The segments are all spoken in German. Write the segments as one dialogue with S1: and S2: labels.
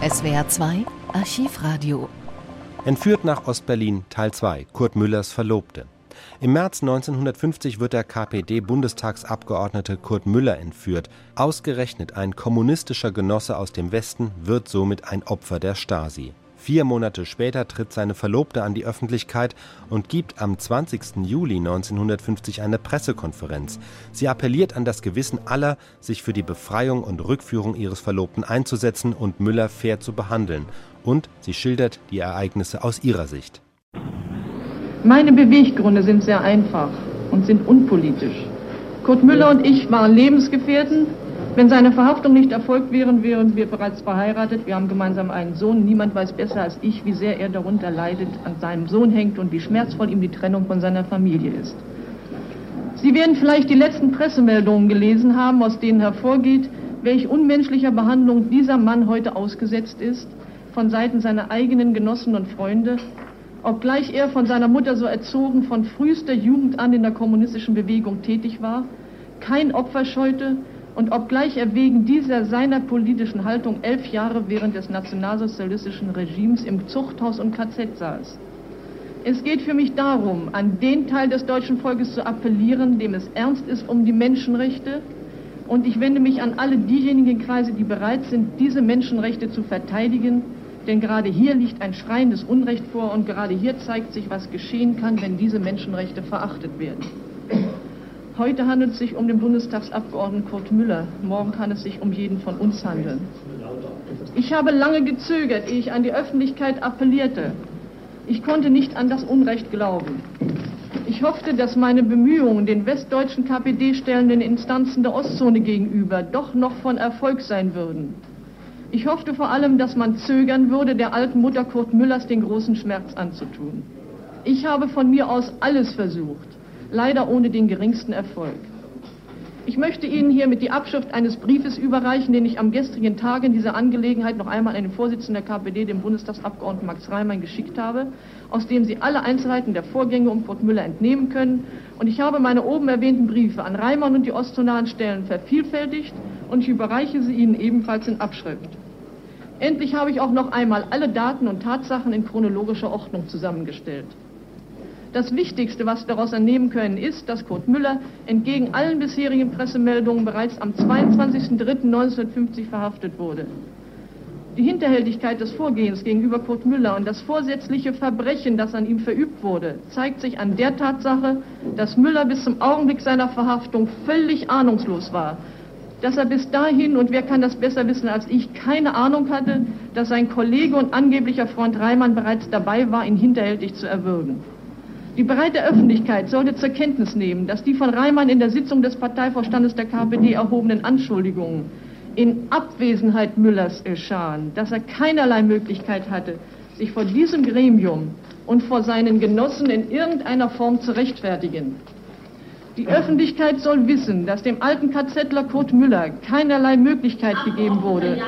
S1: SWR 2 Archivradio.
S2: Entführt nach Ostberlin Teil 2 Kurt Müllers Verlobte. Im März 1950 wird der KPD-Bundestagsabgeordnete Kurt Müller entführt. Ausgerechnet ein kommunistischer Genosse aus dem Westen wird somit ein Opfer der Stasi. Vier Monate später tritt seine Verlobte an die Öffentlichkeit und gibt am 20. Juli 1950 eine Pressekonferenz. Sie appelliert an das Gewissen aller, sich für die Befreiung und Rückführung ihres Verlobten einzusetzen und Müller fair zu behandeln. Und sie schildert die Ereignisse aus ihrer Sicht.
S3: Meine Beweggründe sind sehr einfach und sind unpolitisch. Kurt Müller und ich waren Lebensgefährten, wenn seine Verhaftung nicht erfolgt wäre, wären wir bereits verheiratet. Wir haben gemeinsam einen Sohn. Niemand weiß besser als ich, wie sehr er darunter leidet, an seinem Sohn hängt und wie schmerzvoll ihm die Trennung von seiner Familie ist. Sie werden vielleicht die letzten Pressemeldungen gelesen haben, aus denen hervorgeht, welch unmenschlicher Behandlung dieser Mann heute ausgesetzt ist, von Seiten seiner eigenen Genossen und Freunde, obgleich er von seiner Mutter so erzogen von frühester Jugend an in der kommunistischen Bewegung tätig war, kein Opfer scheute, und obgleich er wegen dieser seiner politischen Haltung elf Jahre während des nationalsozialistischen Regimes im Zuchthaus und KZ saß. Es geht für mich darum, an den Teil des deutschen Volkes zu appellieren, dem es ernst ist um die Menschenrechte. Und ich wende mich an alle diejenigen Kreise, die bereit sind, diese Menschenrechte zu verteidigen. Denn gerade hier liegt ein schreiendes Unrecht vor und gerade hier zeigt sich, was geschehen kann, wenn diese Menschenrechte verachtet werden. Heute handelt es sich um den Bundestagsabgeordneten Kurt Müller. Morgen kann es sich um jeden von uns handeln. Ich habe lange gezögert, ehe ich an die Öffentlichkeit appellierte. Ich konnte nicht an das Unrecht glauben. Ich hoffte, dass meine Bemühungen den westdeutschen KPD stellenden Instanzen der Ostzone gegenüber doch noch von Erfolg sein würden. Ich hoffte vor allem, dass man zögern würde, der alten Mutter Kurt Müllers den großen Schmerz anzutun. Ich habe von mir aus alles versucht leider ohne den geringsten Erfolg. Ich möchte Ihnen hiermit die Abschrift eines Briefes überreichen, den ich am gestrigen Tag in dieser Angelegenheit noch einmal an den Vorsitzenden der KPD, dem Bundestagsabgeordneten Max Reimann, geschickt habe, aus dem Sie alle Einzelheiten der Vorgänge um Kurt Müller entnehmen können. Und ich habe meine oben erwähnten Briefe an Reimann und die ostzonalen Stellen vervielfältigt und ich überreiche sie Ihnen ebenfalls in Abschrift. Endlich habe ich auch noch einmal alle Daten und Tatsachen in chronologischer Ordnung zusammengestellt. Das Wichtigste, was wir daraus entnehmen können, ist, dass Kurt Müller entgegen allen bisherigen Pressemeldungen bereits am 22.03.1950 verhaftet wurde. Die Hinterhältigkeit des Vorgehens gegenüber Kurt Müller und das vorsätzliche Verbrechen, das an ihm verübt wurde, zeigt sich an der Tatsache, dass Müller bis zum Augenblick seiner Verhaftung völlig ahnungslos war, dass er bis dahin, und wer kann das besser wissen als ich, keine Ahnung hatte, dass sein Kollege und angeblicher Freund Reimann bereits dabei war, ihn hinterhältig zu erwürgen. Die breite Öffentlichkeit sollte zur Kenntnis nehmen, dass die von Reimann in der Sitzung des Parteivorstandes der KPD erhobenen Anschuldigungen in Abwesenheit Müllers geschahen, dass er keinerlei Möglichkeit hatte, sich vor diesem Gremium und vor seinen Genossen in irgendeiner Form zu rechtfertigen. Die Öffentlichkeit soll wissen, dass dem alten KZler Kurt Müller keinerlei Möglichkeit gegeben wurde,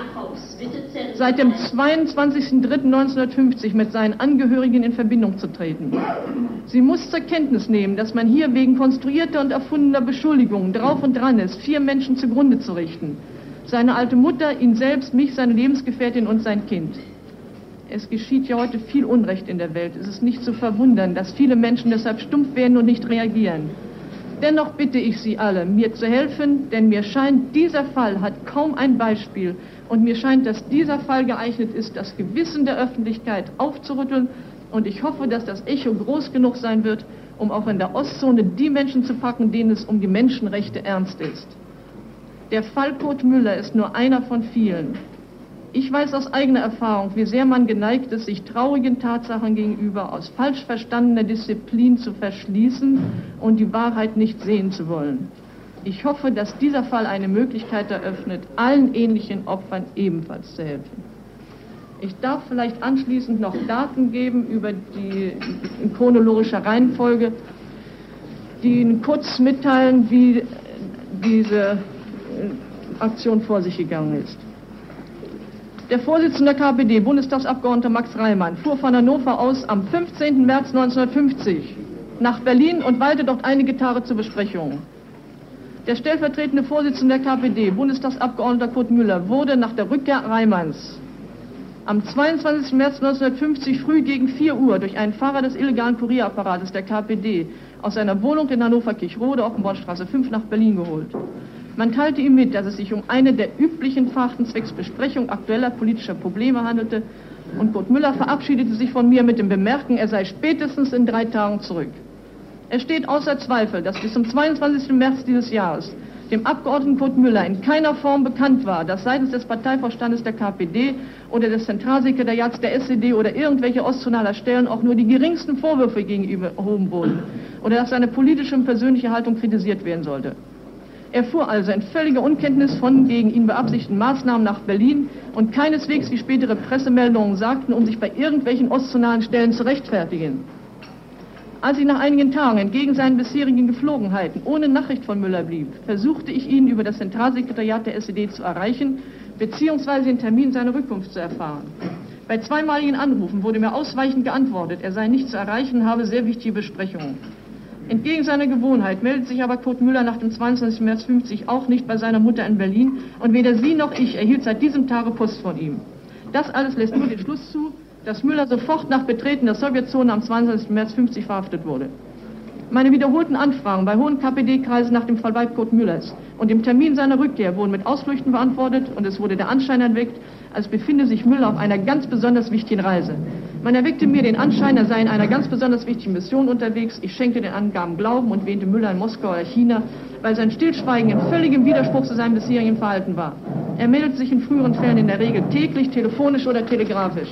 S3: seit dem 22.03.1950 mit seinen Angehörigen in Verbindung zu treten. Sie muss zur Kenntnis nehmen, dass man hier wegen konstruierter und erfundener Beschuldigungen drauf und dran ist, vier Menschen zugrunde zu richten. Seine alte Mutter, ihn selbst, mich, seine Lebensgefährtin und sein Kind. Es geschieht ja heute viel Unrecht in der Welt. Es ist nicht zu verwundern, dass viele Menschen deshalb stumpf werden und nicht reagieren. Dennoch bitte ich Sie alle, mir zu helfen, denn mir scheint, dieser Fall hat kaum ein Beispiel und mir scheint, dass dieser Fall geeignet ist, das Gewissen der Öffentlichkeit aufzurütteln und ich hoffe, dass das Echo groß genug sein wird, um auch in der Ostzone die Menschen zu packen, denen es um die Menschenrechte ernst ist. Der Fall Kurt Müller ist nur einer von vielen. Ich weiß aus eigener Erfahrung, wie sehr man geneigt ist, sich traurigen Tatsachen gegenüber aus falsch verstandener Disziplin zu verschließen und die Wahrheit nicht sehen zu wollen. Ich hoffe, dass dieser Fall eine Möglichkeit eröffnet, allen ähnlichen Opfern ebenfalls zu helfen. Ich darf vielleicht anschließend noch Daten geben über die in chronologischer Reihenfolge, die Ihnen kurz mitteilen, wie diese Aktion vor sich gegangen ist. Der Vorsitzende der KPD, Bundestagsabgeordneter Max Reimann, fuhr von Hannover aus am 15. März 1950 nach Berlin und weilte dort einige Tage zur Besprechung. Der stellvertretende Vorsitzende der KPD, Bundestagsabgeordneter Kurt Müller, wurde nach der Rückkehr Reimanns am 22. März 1950 früh gegen 4 Uhr durch einen Fahrer des illegalen Kurierapparates der KPD aus seiner Wohnung in Hannover-Kirchrode, Offenbornstraße 5, nach Berlin geholt. Man teilte ihm mit, dass es sich um eine der üblichen Fahrten zwecks Besprechung aktueller politischer Probleme handelte und Kurt Müller verabschiedete sich von mir mit dem Bemerken, er sei spätestens in drei Tagen zurück. Es steht außer Zweifel, dass bis zum 22. März dieses Jahres dem Abgeordneten Kurt Müller in keiner Form bekannt war, dass seitens des Parteivorstandes der KPD oder des Zentralsekretariats der SED oder irgendwelche ostzonaler Stellen auch nur die geringsten Vorwürfe gegenüber erhoben wurden oder dass seine politische und persönliche Haltung kritisiert werden sollte. Er fuhr also in völliger Unkenntnis von gegen ihn beabsichtigten Maßnahmen nach Berlin und keineswegs, wie spätere Pressemeldungen sagten, um sich bei irgendwelchen ostzonalen Stellen zu rechtfertigen. Als ich nach einigen Tagen entgegen seinen bisherigen Geflogenheiten ohne Nachricht von Müller blieb, versuchte ich ihn über das Zentralsekretariat der SED zu erreichen bzw. den Termin seiner Rückkunft zu erfahren. Bei zweimaligen Anrufen wurde mir ausweichend geantwortet, er sei nicht zu erreichen, habe sehr wichtige Besprechungen. Entgegen seiner Gewohnheit meldet sich aber Kurt Müller nach dem 22. März 50 auch nicht bei seiner Mutter in Berlin und weder sie noch ich erhielt seit diesem Tage Post von ihm. Das alles lässt nur den Schluss zu, dass Müller sofort nach Betreten der Sowjetzone am 22. März 50 verhaftet wurde. Meine wiederholten Anfragen bei hohen KPD-Kreisen nach dem Verbleib Kurt Müllers und dem Termin seiner Rückkehr wurden mit Ausflüchten beantwortet und es wurde der Anschein erweckt, als befinde sich Müller auf einer ganz besonders wichtigen Reise. Man erweckte mir den Anschein, er sei in einer ganz besonders wichtigen Mission unterwegs. Ich schenkte den Angaben Glauben und wähnte Müller in Moskau oder China, weil sein Stillschweigen in völligem Widerspruch zu seinem bisherigen Verhalten war. Er meldet sich in früheren Fällen in der Regel täglich, telefonisch oder telegrafisch.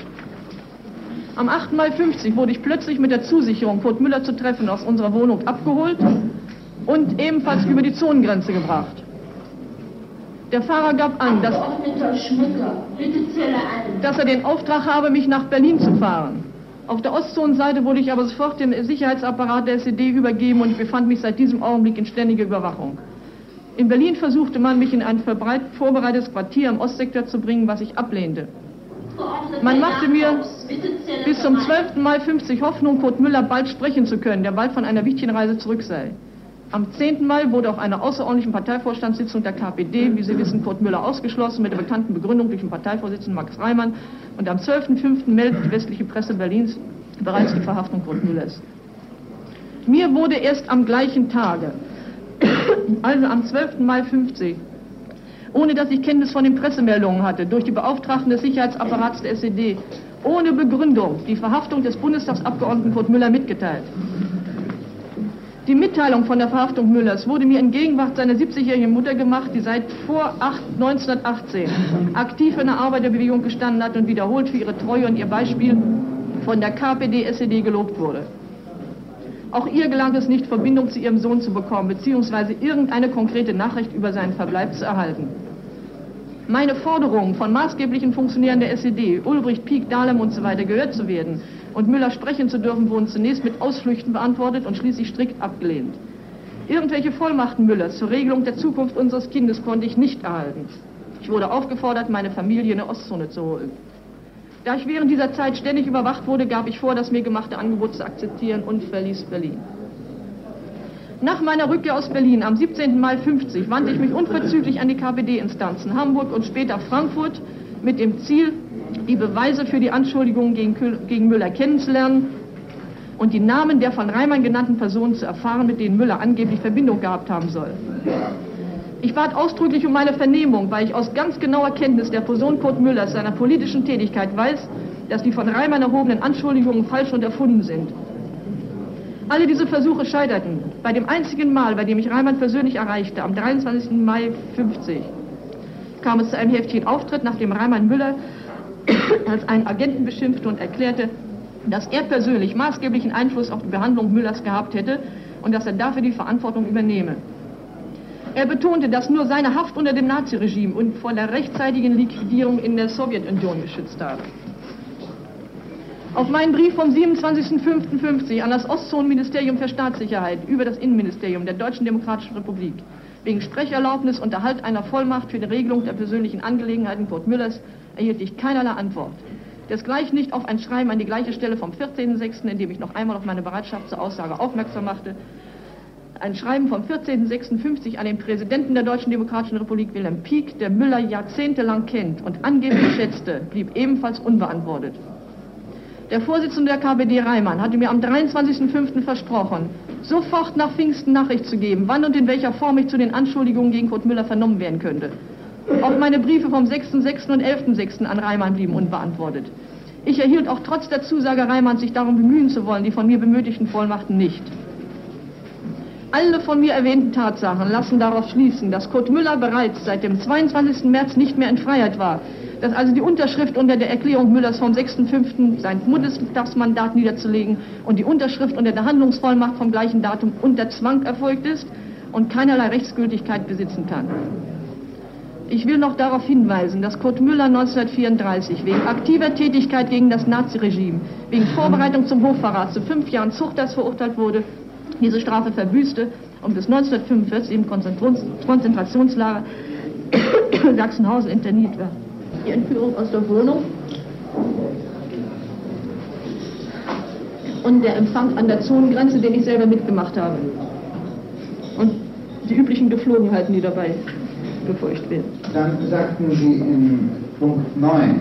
S3: Am 8. Mai 50 wurde ich plötzlich mit der Zusicherung, Kurt Müller zu treffen, aus unserer Wohnung abgeholt und ebenfalls über die Zonengrenze gebracht. Der Fahrer gab an, dass, dass er den Auftrag habe, mich nach Berlin zu fahren. Auf der Ostzonenseite wurde ich aber sofort dem Sicherheitsapparat der SED übergeben und ich befand mich seit diesem Augenblick in ständiger Überwachung. In Berlin versuchte man, mich in ein vorbereitetes Quartier im Ostsektor zu bringen, was ich ablehnte. Man machte mir bis zum 12. Mai 50 Hoffnung, Kurt Müller bald sprechen zu können, der bald von einer wichtigen Reise zurück sei. Am 10. Mai wurde auf einer außerordentlichen Parteivorstandssitzung der KPD, wie Sie wissen, Kurt Müller ausgeschlossen, mit der bekannten Begründung durch den Parteivorsitzenden Max Reimann. Und am 12.05. meldet die westliche Presse Berlins bereits die Verhaftung Kurt Müllers. Mir wurde erst am gleichen Tage, also am 12. Mai 50, ohne dass ich Kenntnis von den Pressemeldungen hatte, durch die Beauftragten des Sicherheitsapparats der SED, ohne Begründung die Verhaftung des Bundestagsabgeordneten Kurt Müller mitgeteilt. Die Mitteilung von der Verhaftung Müllers wurde mir in Gegenwart seiner 70-jährigen Mutter gemacht, die seit vor 1918 aktiv in der Arbeiterbewegung gestanden hat und wiederholt für ihre Treue und ihr Beispiel von der KPD-SED gelobt wurde. Auch ihr gelang es nicht, Verbindung zu ihrem Sohn zu bekommen, beziehungsweise irgendeine konkrete Nachricht über seinen Verbleib zu erhalten. Meine Forderung von maßgeblichen Funktionären der SED, Ulbricht, Pieck, Dahlem und so gehört zu werden und Müller sprechen zu dürfen, wurden zunächst mit Ausflüchten beantwortet und schließlich strikt abgelehnt. Irgendwelche Vollmachten Müllers zur Regelung der Zukunft unseres Kindes konnte ich nicht erhalten. Ich wurde aufgefordert, meine Familie in der Ostzone zu holen. Da ich während dieser Zeit ständig überwacht wurde, gab ich vor, das mir gemachte Angebot zu akzeptieren und verließ Berlin. Nach meiner Rückkehr aus Berlin am 17. Mai 50 wandte ich mich unverzüglich an die KPD-Instanzen Hamburg und später Frankfurt mit dem Ziel, die Beweise für die Anschuldigungen gegen, gegen Müller kennenzulernen und die Namen der von Reimann genannten Personen zu erfahren, mit denen Müller angeblich Verbindung gehabt haben soll. Ich bat ausdrücklich um meine Vernehmung, weil ich aus ganz genauer Kenntnis der Person Kurt Müllers, seiner politischen Tätigkeit weiß, dass die von Reimann erhobenen Anschuldigungen falsch und erfunden sind. Alle diese Versuche scheiterten. Bei dem einzigen Mal, bei dem ich Reimann persönlich erreichte, am 23. Mai 50, kam es zu einem heftigen Auftritt, nachdem Reimann Müller als einen Agenten beschimpfte und erklärte, dass er persönlich maßgeblichen Einfluss auf die Behandlung Müllers gehabt hätte und dass er dafür die Verantwortung übernehme. Er betonte, dass nur seine Haft unter dem Naziregime und vor der rechtzeitigen Liquidierung in der Sowjetunion geschützt habe. Auf meinen Brief vom 27.05.50 an das Ostzonenministerium für Staatssicherheit über das Innenministerium der Deutschen Demokratischen Republik wegen Sprecherlaubnis und Erhalt einer Vollmacht für die Regelung der persönlichen Angelegenheiten Kurt Müllers erhielt ich keinerlei Antwort. Desgleichen nicht auf ein Schreiben an die gleiche Stelle vom 14.06., in dem ich noch einmal auf meine Bereitschaft zur Aussage aufmerksam machte, ein Schreiben vom 14.06.50 an den Präsidenten der Deutschen Demokratischen Republik Wilhelm Pieck, der Müller jahrzehntelang kennt und angeblich schätzte, blieb ebenfalls unbeantwortet. Der Vorsitzende der KPD Reimann hatte mir am 23.05. versprochen, sofort nach Pfingsten Nachricht zu geben, wann und in welcher Form ich zu den Anschuldigungen gegen Kurt Müller vernommen werden könnte. Auch meine Briefe vom 6.06. und 11.06. an Reimann blieben unbeantwortet. Ich erhielt auch trotz der Zusage Reimanns, sich darum bemühen zu wollen, die von mir benötigten Vollmachten nicht. Alle von mir erwähnten Tatsachen lassen darauf schließen, dass Kurt Müller bereits seit dem 22. März nicht mehr in Freiheit war, dass also die Unterschrift unter der Erklärung Müllers vom 6.5. sein Bundestagsmandat niederzulegen und die Unterschrift unter der Handlungsvollmacht vom gleichen Datum unter Zwang erfolgt ist und keinerlei Rechtsgültigkeit besitzen kann. Ich will noch darauf hinweisen, dass Kurt Müller 1934 wegen aktiver Tätigkeit gegen das Naziregime, wegen Vorbereitung zum Hochverrat zu fünf Jahren Zuchthaus verurteilt wurde, diese Strafe verbüßte und bis 1945 im Konzentrationslager Sachsenhausen interniert war. Die Entführung aus der Wohnung und der Empfang an der Zonengrenze, den ich selber mitgemacht habe. Und die üblichen Geflogenheiten, die dabei befurcht werden.
S4: Dann sagten Sie in Punkt 9,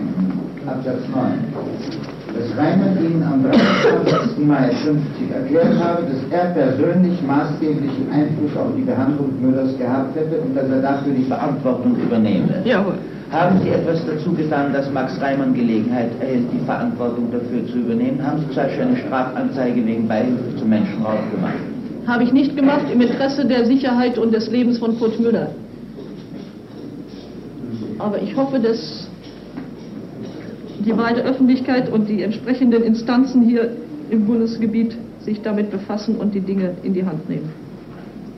S4: Absatz 9, dass Reimann Ihnen am 23. Mai 50 erklärt habe, dass er persönlich maßgeblichen Einfluss auf die Behandlung Müllers gehabt hätte und dass er dafür die Verantwortung übernehme.
S3: Jawohl.
S4: Haben Sie etwas dazu getan, dass Max Reimann Gelegenheit erhält, die Verantwortung dafür zu übernehmen? Haben Sie zum Beispiel eine Strafanzeige wegen Beihilfe zum Menschenraub gemacht?
S3: Habe ich nicht gemacht im Interesse der Sicherheit und des Lebens von Kurt Müller. Aber ich hoffe, dass die breite Öffentlichkeit und die entsprechenden Instanzen hier im Bundesgebiet sich damit befassen und die Dinge in die Hand nehmen.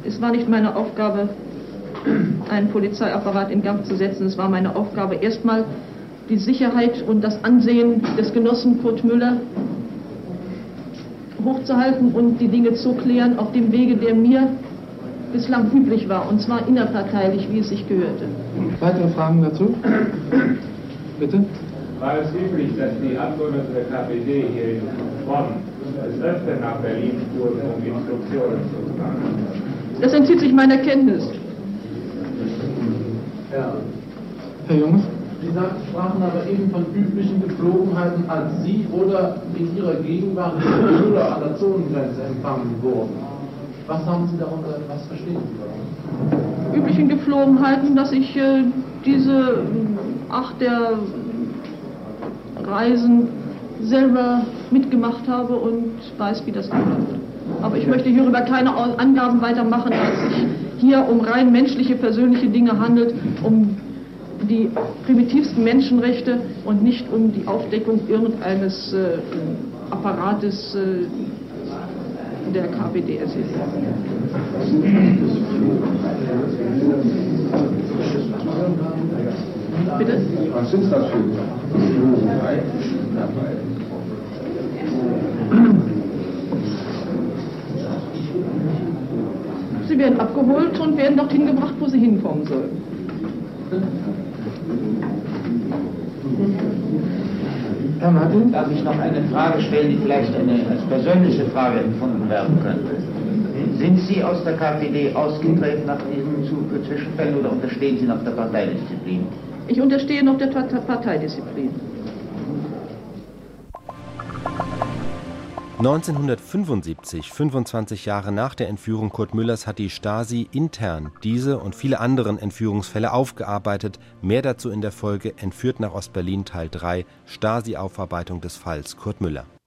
S3: Es war nicht meine Aufgabe, einen Polizeiapparat in Gang zu setzen. Es war meine Aufgabe, erstmal die Sicherheit und das Ansehen des Genossen Kurt Müller hochzuhalten und die Dinge zu klären auf dem Wege, der mir bislang üblich war, und zwar innerparteilich, wie es sich gehörte.
S5: Weitere Fragen dazu? Bitte?
S6: War es üblich, dass die Abgeordneten der KPD hier in Bonn des Öfteren nach Berlin fuhren, um Instruktionen zu fragen?
S3: Das entzieht sich meiner Kenntnis.
S5: Ja. Herr Jungs?
S7: Sie sprachen aber eben von üblichen Gepflogenheiten, als Sie oder in Ihrer Gegenwart Müller an der Zonengrenze empfangen wurden. Was haben Sie darunter, was verstehen Sie darunter?
S3: Üblichen Gepflogenheiten, dass ich äh, diese acht der Reisen selber mitgemacht habe und weiß, wie das abläuft. Aber ich möchte hierüber keine Angaben weitermachen, als sich hier um rein menschliche, persönliche Dinge handelt, um die primitivsten Menschenrechte und nicht um die Aufdeckung irgendeines äh, Apparates äh, der KPD-SED. Bitte?
S8: Was sind das für
S3: Sie werden abgeholt und werden dorthin gebracht, wo sie hinkommen sollen.
S4: Herr Martin? Darf ich noch eine Frage stellen, die vielleicht eine, als persönliche Frage empfunden werden könnte? Sind Sie aus der KPD ausgetreten nach diesem Zwischenfällen oder unterstehen Sie noch der Parteidisziplin?
S3: Ich unterstehe noch der Parteidisziplin.
S2: 1975, 25 Jahre nach der Entführung Kurt Müllers, hat die Stasi intern diese und viele anderen Entführungsfälle aufgearbeitet. Mehr dazu in der Folge Entführt nach Ostberlin Teil 3 Stasi-Aufarbeitung des Falls Kurt Müller.